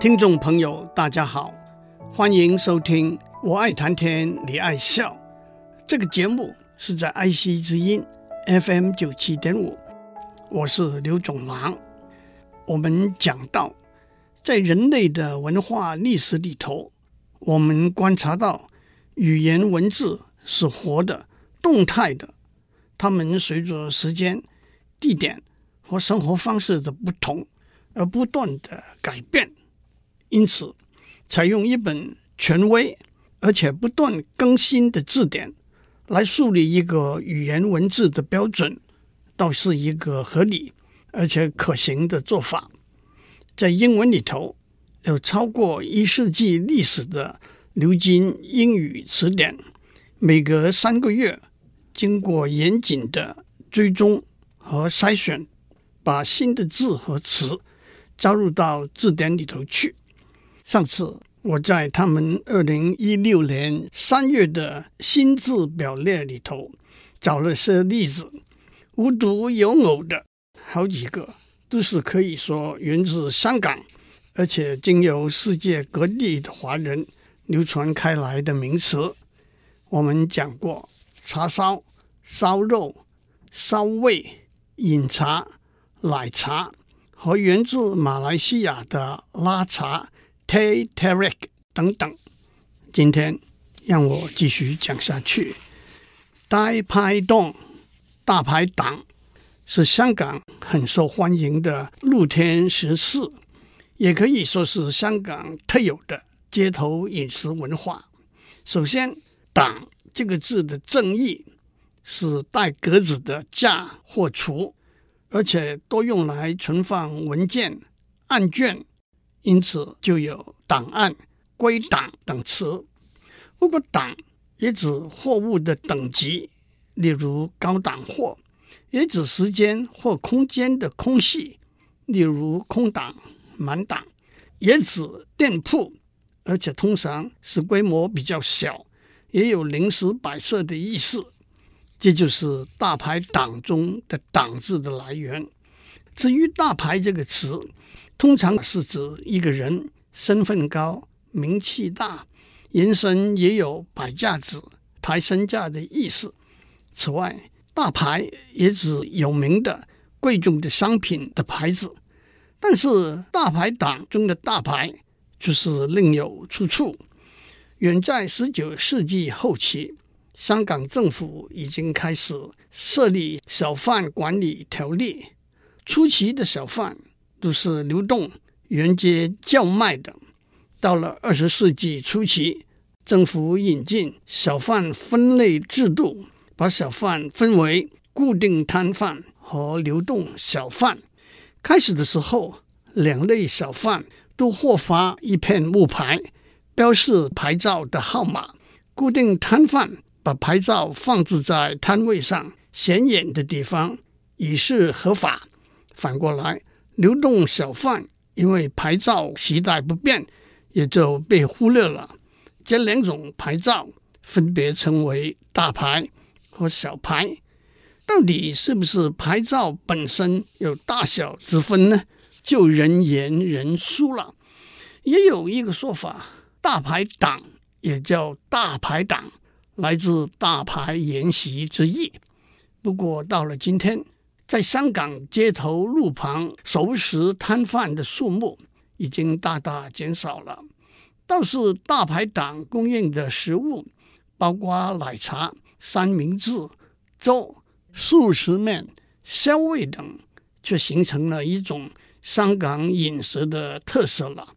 听众朋友，大家好，欢迎收听《我爱谈天，你爱笑》这个节目，是在爱惜之音 FM 九七点五，我是刘总郎。我们讲到，在人类的文化历史里头，我们观察到语言文字是活的、动态的，它们随着时间、地点和生活方式的不同。而不断的改变，因此，采用一本权威而且不断更新的字典来树立一个语言文字的标准，倒是一个合理而且可行的做法。在英文里头，有超过一世纪历史的牛津英语词典，每隔三个月，经过严谨的追踪和筛选，把新的字和词。加入到字典里头去。上次我在他们二零一六年三月的新字表列里头找了些例子，无独有偶的好几个都是可以说源自香港，而且经由世界各地的华人流传开来的名词。我们讲过叉烧、烧肉、烧味、饮茶、奶茶。和源自马来西亚的拉茶 Teh Tarik 等等，今天让我继续讲下去。大排档，大排档是香港很受欢迎的露天食肆，也可以说是香港特有的街头饮食文化。首先，“档”这个字的正义是带格子的架或橱。而且多用来存放文件、案卷，因此就有档案、归档等词。不过，档也指货物的等级，例如高档货；也指时间或空间的空隙，例如空档、满档；也指店铺，而且通常是规模比较小，也有临时摆设的意思。这就是“大牌档”中的“档”字的来源。至于“大牌”这个词，通常是指一个人身份高、名气大，人生也有摆架子、抬身价的意思。此外，“大牌”也指有名的、贵重的商品的牌子。但是，“大牌档”中的“大牌”就是另有出处。远在十九世纪后期。香港政府已经开始设立小贩管理条例，初期的小贩都是流动沿街叫卖的。到了二十世纪初期，政府引进小贩分类制度，把小贩分为固定摊贩和流动小贩。开始的时候，两类小贩都获发一片木牌，标示牌照的号码。固定摊贩。把牌照放置在摊位上显眼的地方，以示合法。反过来，流动小贩因为牌照携带不便，也就被忽略了。这两种牌照分别称为大牌和小牌。到底是不是牌照本身有大小之分呢？就人言人殊了。也有一个说法，大牌党也叫大牌党。来自大牌沿袭之意。不过到了今天，在香港街头路旁熟食摊贩的数目已经大大减少了。倒是大排档供应的食物，包括奶茶、三明治、粥、速食面、烧味等，却形成了一种香港饮食的特色了。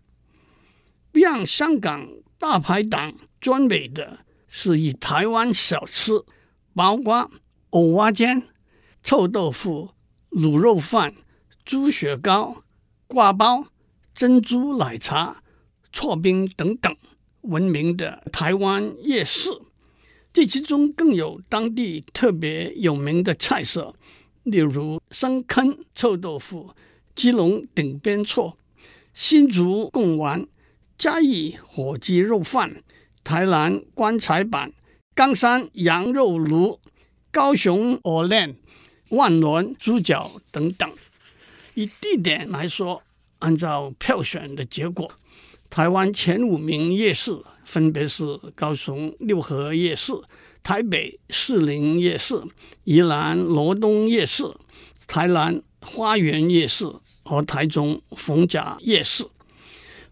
让香港大排档专美的。是以台湾小吃，包括蚵仔煎、臭豆腐、卤肉饭、猪血糕、挂包、珍珠奶茶、搓冰等等闻名的台湾夜市。这其中更有当地特别有名的菜色，例如深坑臭豆腐、基隆顶边错、新竹贡丸、嘉义火鸡肉饭。台南棺材板、冈山羊肉炉、高雄鹅卵、万峦猪脚等等。以地点来说，按照票选的结果，台湾前五名夜市分别是高雄六合夜市、台北士林夜市、宜兰罗东夜市、台南花园夜市和台中逢甲夜市。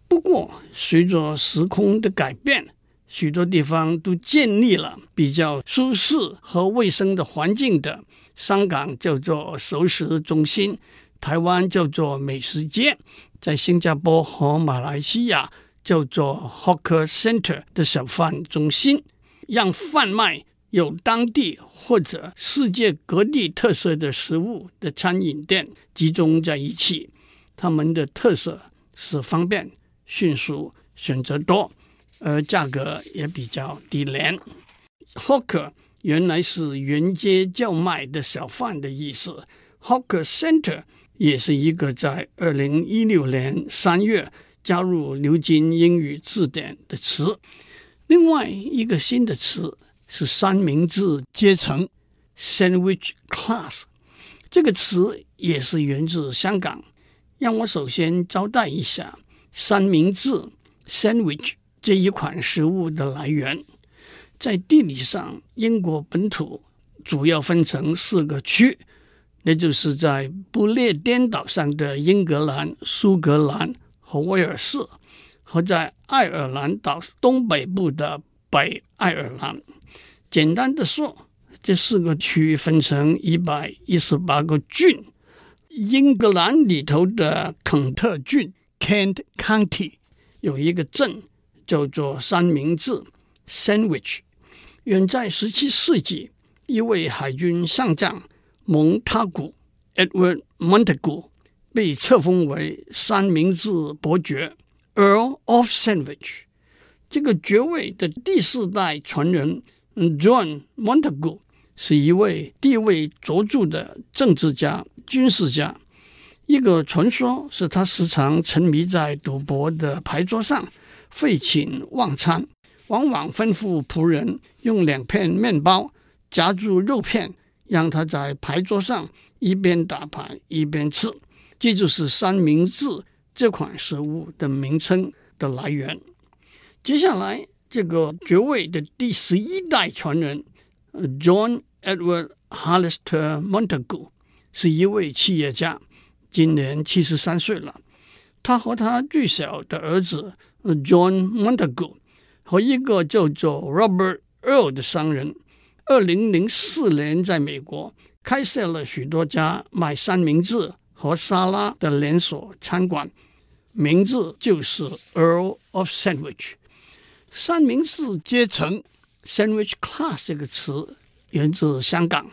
不过，随着时空的改变，许多地方都建立了比较舒适和卫生的环境的。香港叫做熟食中心，台湾叫做美食街，在新加坡和马来西亚叫做 Hawker Center 的小贩中心，让贩卖有当地或者世界各地特色的食物的餐饮店集中在一起。他们的特色是方便、迅速、选择多，而价格也比较低廉。Hawker 原来是沿街叫卖的小贩的意思，Hawker Center 也是一个在二零一六年三月加入牛津英语字典的词。另外一个新的词是三明治阶层 （Sandwich Class），这个词也是源自香港。让我首先交代一下三明治 （Sandwich） 这一款食物的来源。在地理上，英国本土主要分成四个区，那就是在不列颠岛上的英格兰、苏格兰和威尔士，和在爱尔兰岛东北部的北爱尔兰。简单的说，这四个区分成一百一十八个郡。英格兰里头的肯特郡 （Kent County） 有一个镇叫做三明治 （Sandwich）。远在十七世纪，一位海军上将蒙塔古 （Edward Montagu） 被册封为三明治伯爵 （Earl of Sandwich）。这个爵位的第四代传人 John Montagu 是一位地位卓著的政治家、军事家。一个传说是他时常沉迷在赌博的牌桌上，废寝忘餐。往往吩咐仆人用两片面包夹住肉片，让他在牌桌上一边打牌一边吃。这就是三明治这款食物的名称的来源。接下来，这个爵位的第十一代传人 John Edward Hollister Montagu 是一位企业家，今年七十三岁了。他和他最小的儿子 John Montagu。和一个叫做 Robert Earl 的商人，二零零四年在美国开设了许多家卖三明治和沙拉的连锁餐馆，名字就是 Earl of Sandwich。三明治阶层 （Sandwich Class） 这个词源自香港，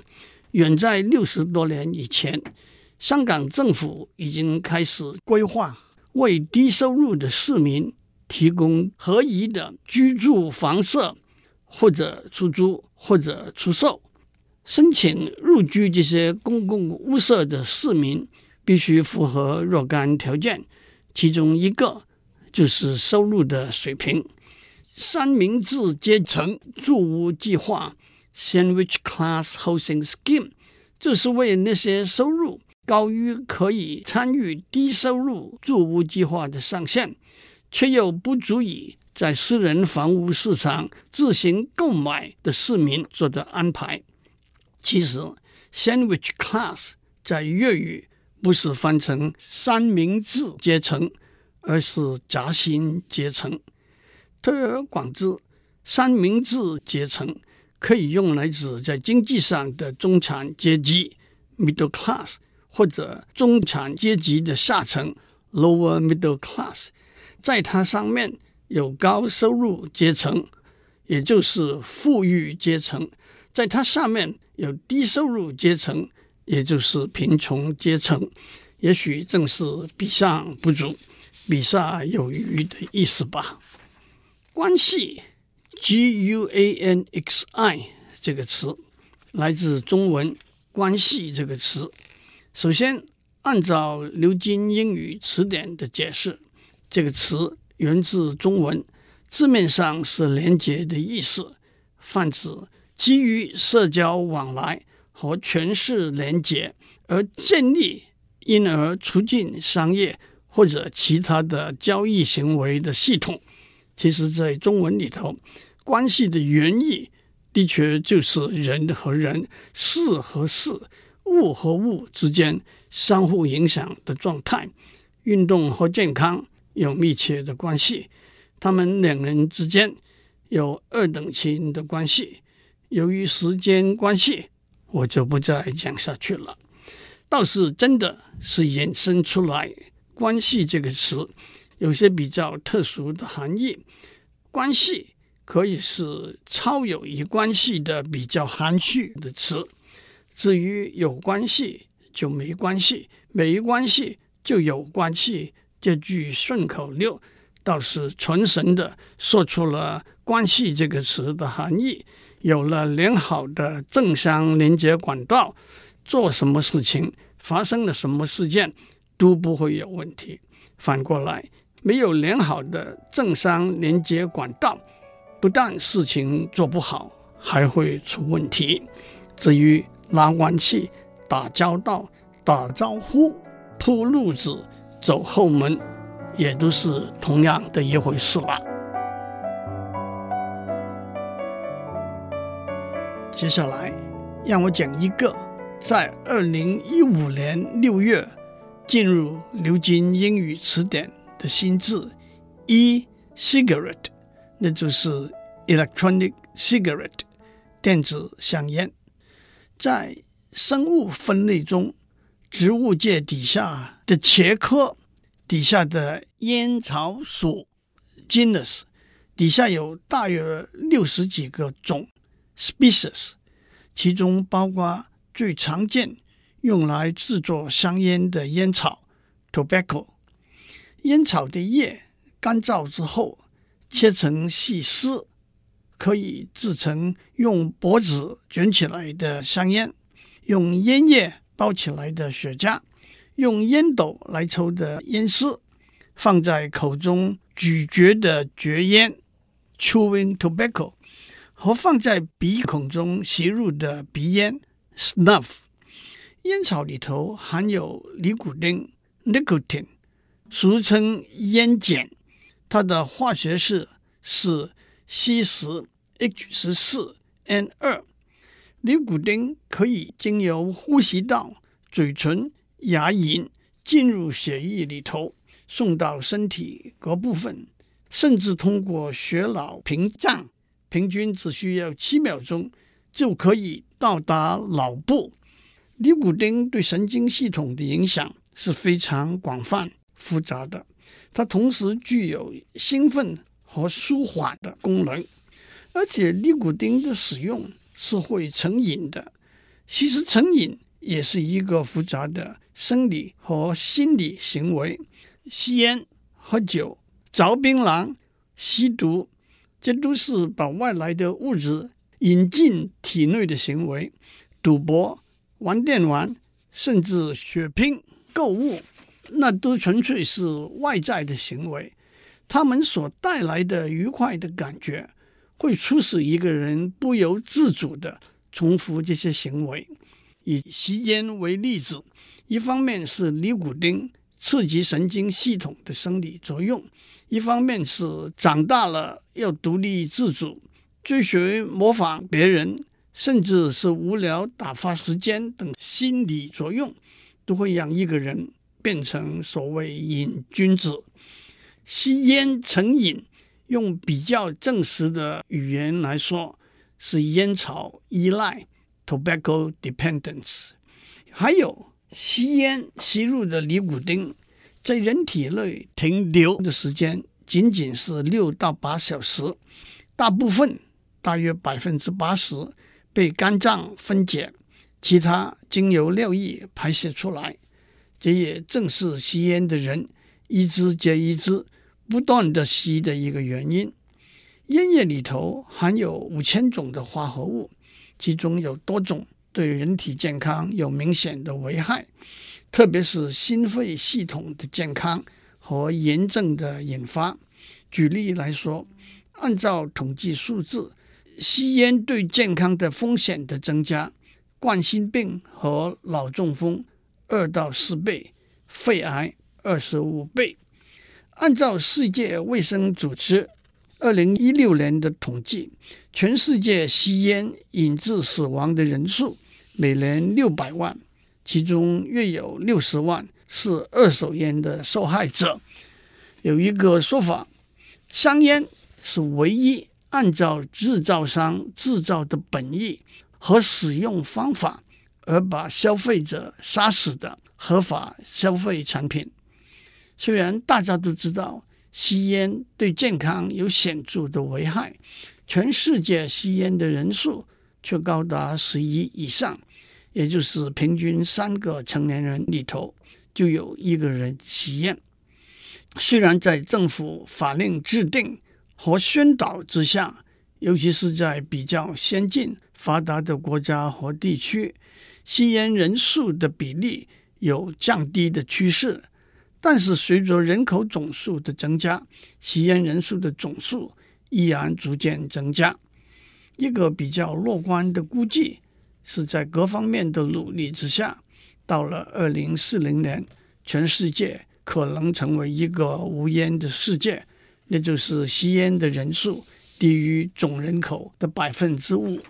远在六十多年以前，香港政府已经开始规划为低收入的市民。提供合宜的居住房舍，或者出租，或者出售。申请入居这些公共屋舍的市民，必须符合若干条件，其中一个就是收入的水平。三明治阶层住屋计划 （Sandwich Class Housing Scheme） 就是为那些收入高于可以参与低收入住屋计划的上限。却又不足以在私人房屋市场自行购买的市民做的安排。其实，sandwich class 在粤语不是翻成三明治阶层，而是夹心阶层。推而广之，三明治阶层可以用来指在经济上的中产阶级 （middle class） 或者中产阶级的下层 （lower middle class）。在它上面有高收入阶层，也就是富裕阶层；在它下面有低收入阶层，也就是贫穷阶层。也许正是比上不足，比下有余的意思吧。关系 （G-U-A-N-X-I） 这个词来自中文“关系”这个词。首先，按照牛津英语词典的解释。这个词源自中文，字面上是连接的意思，泛指基于社交往来和权势连结而建立，因而促进商业或者其他的交易行为的系统。其实，在中文里头，关系的原意的确就是人和人、事和事、物和物之间相互影响的状态。运动和健康有密切的关系，他们两人之间有二等亲的关系。由于时间关系，我就不再讲下去了。倒是真的是衍生出来“关系”这个词，有些比较特殊的含义。关系可以是超友谊关系的比较含蓄的词。至于有关系就没关系，没关系就有关系，这句顺口溜倒是传神的说出了“关系”这个词的含义。有了良好的政商连接管道，做什么事情，发生了什么事件，都不会有问题。反过来，没有良好的政商连接管道，不但事情做不好，还会出问题。至于拉关系、打交道、打招呼、铺路子、走后门，也都是同样的一回事了。接下来，让我讲一个在二零一五年六月进入牛津英语词典的新字 “e-cigarette”，那就是 electronic cigarette，电子香烟。在生物分类中，植物界底下的茄科底下的烟草属 genus 底下有大约六十几个种。species，其中包括最常见用来制作香烟的烟草 tobacco。烟草的叶干燥之后切成细丝，可以制成用脖子卷起来的香烟，用烟叶包起来的雪茄，用烟斗来抽的烟丝，放在口中咀嚼的嚼烟 chewing tobacco。和放在鼻孔中吸入的鼻烟 （snuff），烟草里头含有尼古丁 （nicotine），俗称烟碱，它的化学式是 C 十 H 十四 N 二。尼古丁可以经由呼吸道、嘴唇、牙龈进入血液里头，送到身体各部分，甚至通过血脑屏障。平均只需要七秒钟就可以到达脑部。尼古丁对神经系统的影响是非常广泛复杂的，它同时具有兴奋和舒缓的功能，而且尼古丁的使用是会成瘾的。其实成瘾也是一个复杂的生理和心理行为，吸烟、喝酒、嚼槟榔、吸毒。这都是把外来的物质引进体内的行为，赌博、玩电玩，甚至血拼、购物，那都纯粹是外在的行为。他们所带来的愉快的感觉，会促使一个人不由自主地重复这些行为。以吸烟为例子，一方面是尼古丁刺激神经系统的生理作用。一方面是长大了要独立自主，追随模仿别人，甚至是无聊打发时间等心理作用，都会让一个人变成所谓瘾君子。吸烟成瘾，用比较正式的语言来说，是烟草依赖 （tobacco dependence）。还有吸烟吸入的尼古丁。在人体内停留的时间仅仅是六到八小时，大部分大约百分之八十被肝脏分解，其他经由尿液排泄出来。这也正是吸烟的人一支接一支不断的吸的一个原因。烟叶里头含有五千种的化合物，其中有多种对人体健康有明显的危害。特别是心肺系统的健康和炎症的引发。举例来说，按照统计数字，吸烟对健康的风险的增加，冠心病和脑中风二到四倍，肺癌二十五倍。按照世界卫生组织二零一六年的统计，全世界吸烟引致死亡的人数每年六百万，其中约有六十万是二手烟的受害者。有一个说法，香烟是唯一按照制造商制造的本意和使用方法而把消费者杀死的合法消费产品。虽然大家都知道吸烟对健康有显著的危害，全世界吸烟的人数却高达十亿以上，也就是平均三个成年人里头就有一个人吸烟。虽然在政府法令制定和宣导之下，尤其是在比较先进发达的国家和地区，吸烟人数的比例有降低的趋势。但是，随着人口总数的增加，吸烟人数的总数依然逐渐增加。一个比较乐观的估计是在各方面的努力之下，到了二零四零年，全世界可能成为一个无烟的世界，那就是吸烟的人数低于总人口的百分之五。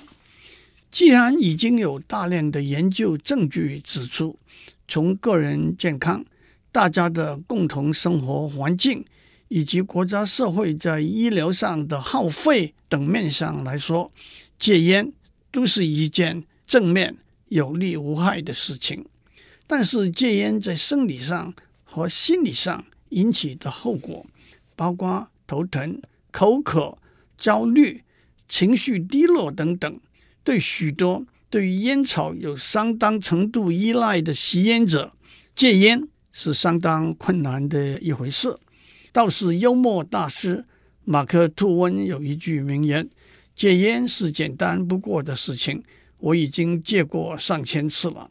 既然已经有大量的研究证据指出，从个人健康，大家的共同生活环境以及国家社会在医疗上的耗费等面上来说，戒烟都是一件正面、有利无害的事情。但是戒烟在生理上和心理上引起的后果，包括头疼、口渴、焦虑、情绪低落等等，对许多对于烟草有相当程度依赖的吸烟者，戒烟。是相当困难的一回事。倒是幽默大师马克·吐温有一句名言：“戒烟是简单不过的事情，我已经戒过上千次了。”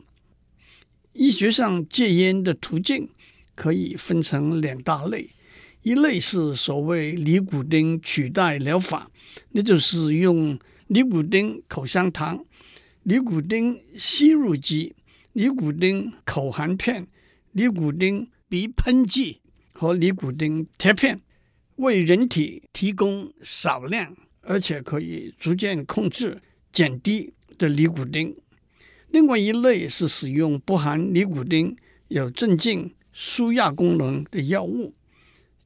医学上戒烟的途径可以分成两大类，一类是所谓尼古丁取代疗法，那就是用尼古丁口香糖、尼古丁吸入剂、尼古丁口含片。尼古丁鼻喷剂和尼古丁贴片为人体提供少量而且可以逐渐控制减低的尼古丁。另外一类是使用不含尼古丁、有镇静、舒压功能的药物。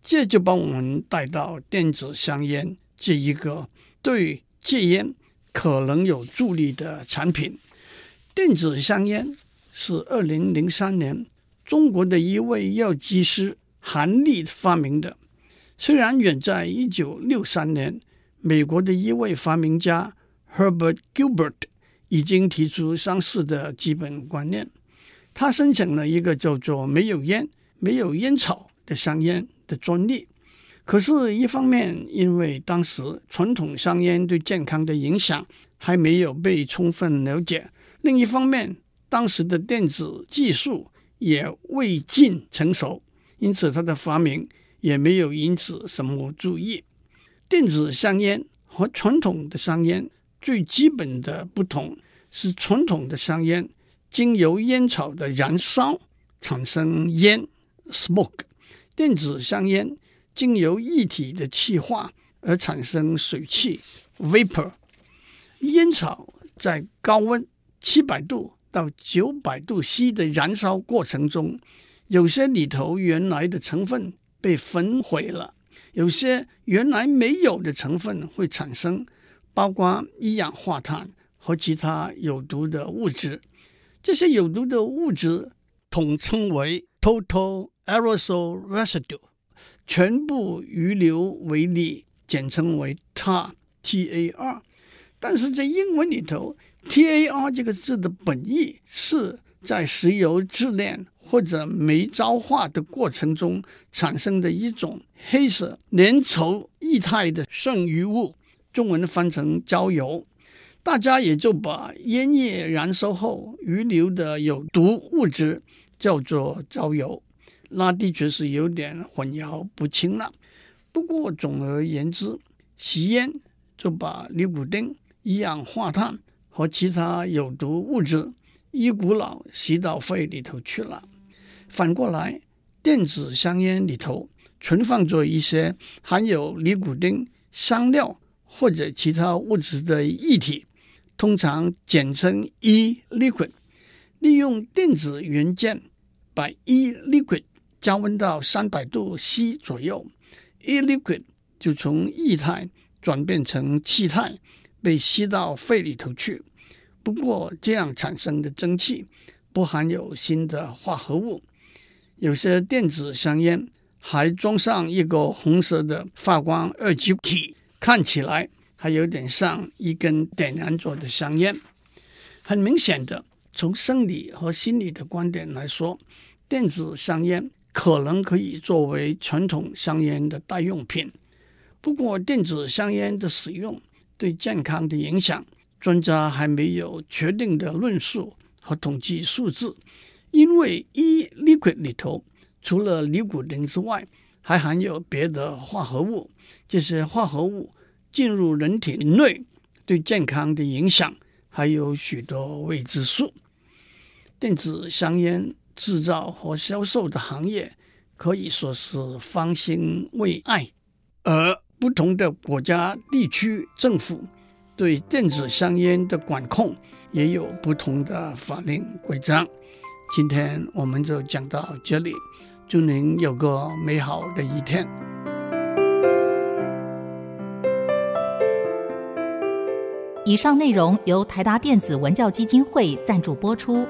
这就把我们带到电子香烟这一个对戒烟可能有助力的产品。电子香烟是二零零三年。中国的一位药剂师韩立发明的，虽然远在一九六三年，美国的一位发明家 Herbert Gilbert 已经提出相似的基本观念。他申请了一个叫做“没有烟、没有烟草”的香烟的专利。可是，一方面因为当时传统香烟对健康的影响还没有被充分了解；另一方面，当时的电子技术。也未尽成熟，因此他的发明也没有引起什么注意。电子香烟和传统的香烟最基本的不同是，传统的香烟经由烟草的燃烧产生烟 （smoke），电子香烟经由液体的气化而产生水汽 （vapor）。烟草在高温七百度。到九百度 C 的燃烧过程中，有些里头原来的成分被焚毁了，有些原来没有的成分会产生，包括一氧化碳和其他有毒的物质。这些有毒的物质统称为 total aerosol residue，全部余留微粒，简称为 TAR。但是在英文里头。TAR 这个字的本意是在石油冶炼或者煤焦化的过程中产生的一种黑色粘稠液态的剩余物，中文翻成焦油。大家也就把烟叶燃烧后余留的有毒物质叫做焦油，那的确是有点混淆不清了。不过总而言之，吸烟就把尼古丁、一氧化碳。和其他有毒物质一股脑吸到肺里头去了。反过来，电子香烟里头存放着一些含有尼古丁、香料或者其他物质的液体，通常简称 e-liquid。利用电子元件把 e-liquid 加温到三百度 C 左右，e-liquid 就从液态转变成气态，被吸到肺里头去。不过，这样产生的蒸汽不含有新的化合物。有些电子香烟还装上一个红色的发光二极体，看起来还有点像一根点燃着的香烟。很明显的。从生理和心理的观点来说，电子香烟可能可以作为传统香烟的代用品。不过，电子香烟的使用对健康的影响，专家还没有确定的论述和统计数字。因为 e-liquid 里头除了尼古丁之外，还含有别的化合物。这些化合物进入人体内，对健康的影响还有许多未知数。电子香烟制造和销售的行业可以说是方兴未艾，而不同的国家、地区政府对电子香烟的管控也有不同的法令规章。今天我们就讲到这里，祝您有个美好的一天。以上内容由台达电子文教基金会赞助播出。